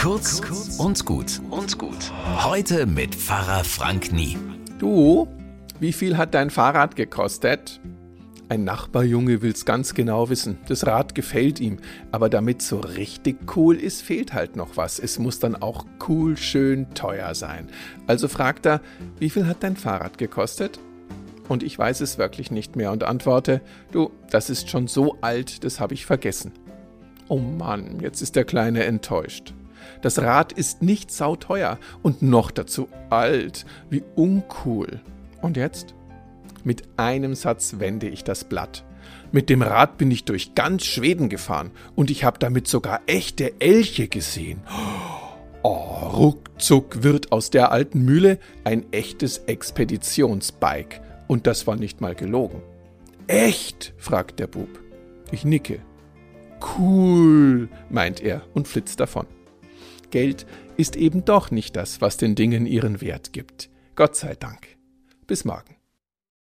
Kurz und gut und gut. Heute mit Pfarrer Frank Nie. Du, wie viel hat dein Fahrrad gekostet? Ein Nachbarjunge will's ganz genau wissen. Das Rad gefällt ihm, aber damit so richtig cool ist, fehlt halt noch was. Es muss dann auch cool, schön, teuer sein. Also fragt er, wie viel hat dein Fahrrad gekostet? Und ich weiß es wirklich nicht mehr und antworte, du, das ist schon so alt, das habe ich vergessen. Oh Mann, jetzt ist der Kleine enttäuscht. Das Rad ist nicht sauteuer und noch dazu alt. Wie uncool. Und jetzt? Mit einem Satz wende ich das Blatt. Mit dem Rad bin ich durch ganz Schweden gefahren und ich habe damit sogar echte Elche gesehen. Oh, ruckzuck wird aus der alten Mühle ein echtes Expeditionsbike. Und das war nicht mal gelogen. Echt? fragt der Bub. Ich nicke. Cool, meint er und flitzt davon. Geld ist eben doch nicht das, was den Dingen ihren Wert gibt. Gott sei Dank. Bis morgen.